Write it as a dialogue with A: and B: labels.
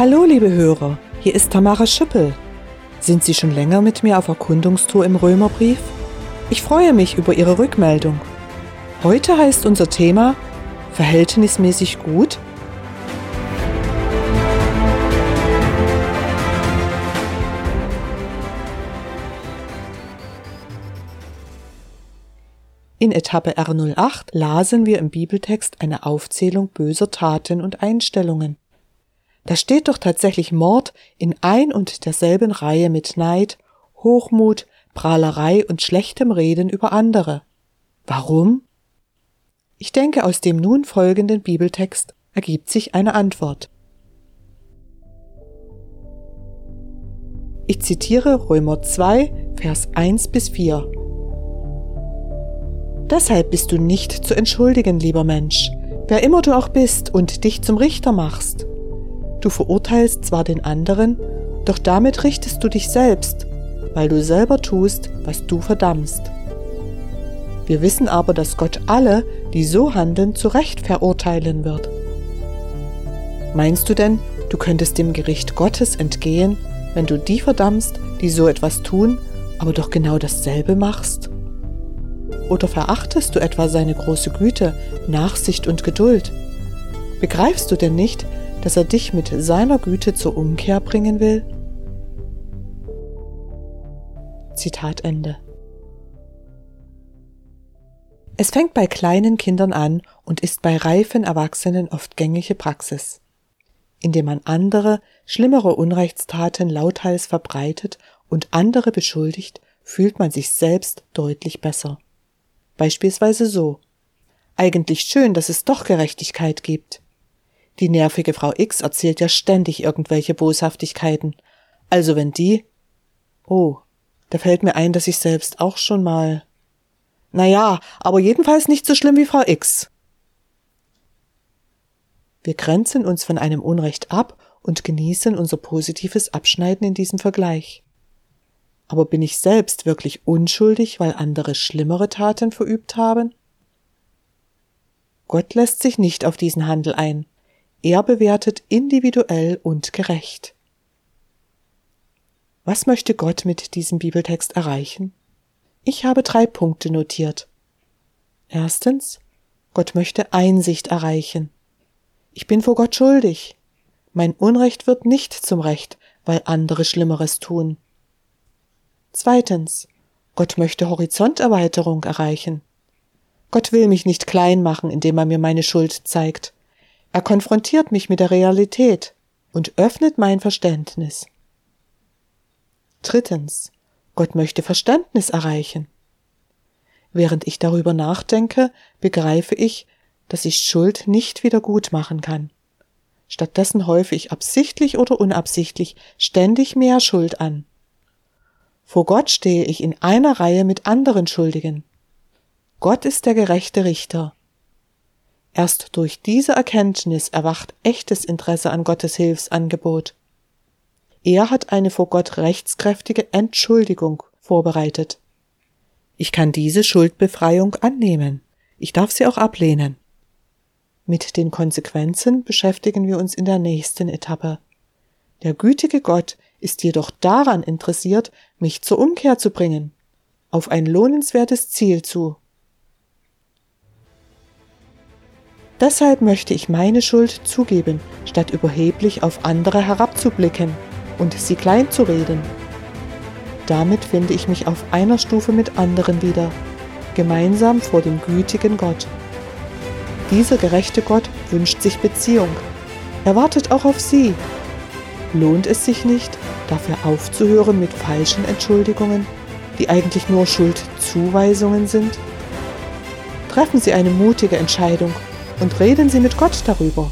A: Hallo, liebe Hörer, hier ist Tamara Schüppel. Sind Sie schon länger mit mir auf Erkundungstour im Römerbrief? Ich freue mich über Ihre Rückmeldung. Heute heißt unser Thema Verhältnismäßig gut In Etappe R08 lasen wir im Bibeltext eine Aufzählung böser Taten und Einstellungen. Da steht doch tatsächlich Mord in ein und derselben Reihe mit Neid, Hochmut, Prahlerei und schlechtem Reden über andere. Warum? Ich denke, aus dem nun folgenden Bibeltext ergibt sich eine Antwort. Ich zitiere Römer 2, Vers 1 bis 4. Deshalb bist du nicht zu entschuldigen, lieber Mensch, wer immer du auch bist und dich zum Richter machst. Du verurteilst zwar den anderen, doch damit richtest du dich selbst, weil du selber tust, was du verdammst. Wir wissen aber, dass Gott alle, die so handeln, zu Recht verurteilen wird. Meinst du denn, du könntest dem Gericht Gottes entgehen, wenn du die verdammst, die so etwas tun, aber doch genau dasselbe machst? Oder verachtest du etwa seine große Güte, Nachsicht und Geduld? Begreifst du denn nicht, dass er dich mit seiner Güte zur Umkehr bringen will? Zitat Ende. Es fängt bei kleinen Kindern an und ist bei reifen Erwachsenen oft gängige Praxis. Indem man andere, schlimmere Unrechtstaten lauthals verbreitet und andere beschuldigt, fühlt man sich selbst deutlich besser. Beispielsweise so. Eigentlich schön, dass es doch Gerechtigkeit gibt. Die nervige Frau X erzählt ja ständig irgendwelche Boshaftigkeiten. Also wenn die. Oh, da fällt mir ein, dass ich selbst auch schon mal. Na ja, aber jedenfalls nicht so schlimm wie Frau X. Wir grenzen uns von einem Unrecht ab und genießen unser positives Abschneiden in diesem Vergleich. Aber bin ich selbst wirklich unschuldig, weil andere schlimmere Taten verübt haben? Gott lässt sich nicht auf diesen Handel ein. Er bewertet individuell und gerecht. Was möchte Gott mit diesem Bibeltext erreichen? Ich habe drei Punkte notiert. Erstens, Gott möchte Einsicht erreichen. Ich bin vor Gott schuldig. Mein Unrecht wird nicht zum Recht, weil andere Schlimmeres tun. Zweitens. Gott möchte Horizonterweiterung erreichen. Gott will mich nicht klein machen, indem er mir meine Schuld zeigt. Er konfrontiert mich mit der Realität und öffnet mein Verständnis. Drittens. Gott möchte Verständnis erreichen. Während ich darüber nachdenke, begreife ich, dass ich Schuld nicht wieder gut machen kann. Stattdessen häufe ich absichtlich oder unabsichtlich ständig mehr Schuld an. Vor Gott stehe ich in einer Reihe mit anderen Schuldigen. Gott ist der gerechte Richter. Erst durch diese Erkenntnis erwacht echtes Interesse an Gottes Hilfsangebot. Er hat eine vor Gott rechtskräftige Entschuldigung vorbereitet. Ich kann diese Schuldbefreiung annehmen. Ich darf sie auch ablehnen. Mit den Konsequenzen beschäftigen wir uns in der nächsten Etappe. Der gütige Gott ist jedoch daran interessiert, mich zur Umkehr zu bringen, auf ein lohnenswertes Ziel zu. Deshalb möchte ich meine Schuld zugeben, statt überheblich auf andere herabzublicken und sie klein zu reden. Damit finde ich mich auf einer Stufe mit anderen wieder, gemeinsam vor dem gütigen Gott. Dieser gerechte Gott wünscht sich Beziehung. Er wartet auch auf Sie. Lohnt es sich nicht, dafür aufzuhören mit falschen Entschuldigungen, die eigentlich nur Schuldzuweisungen sind? Treffen Sie eine mutige Entscheidung und reden Sie mit Gott darüber.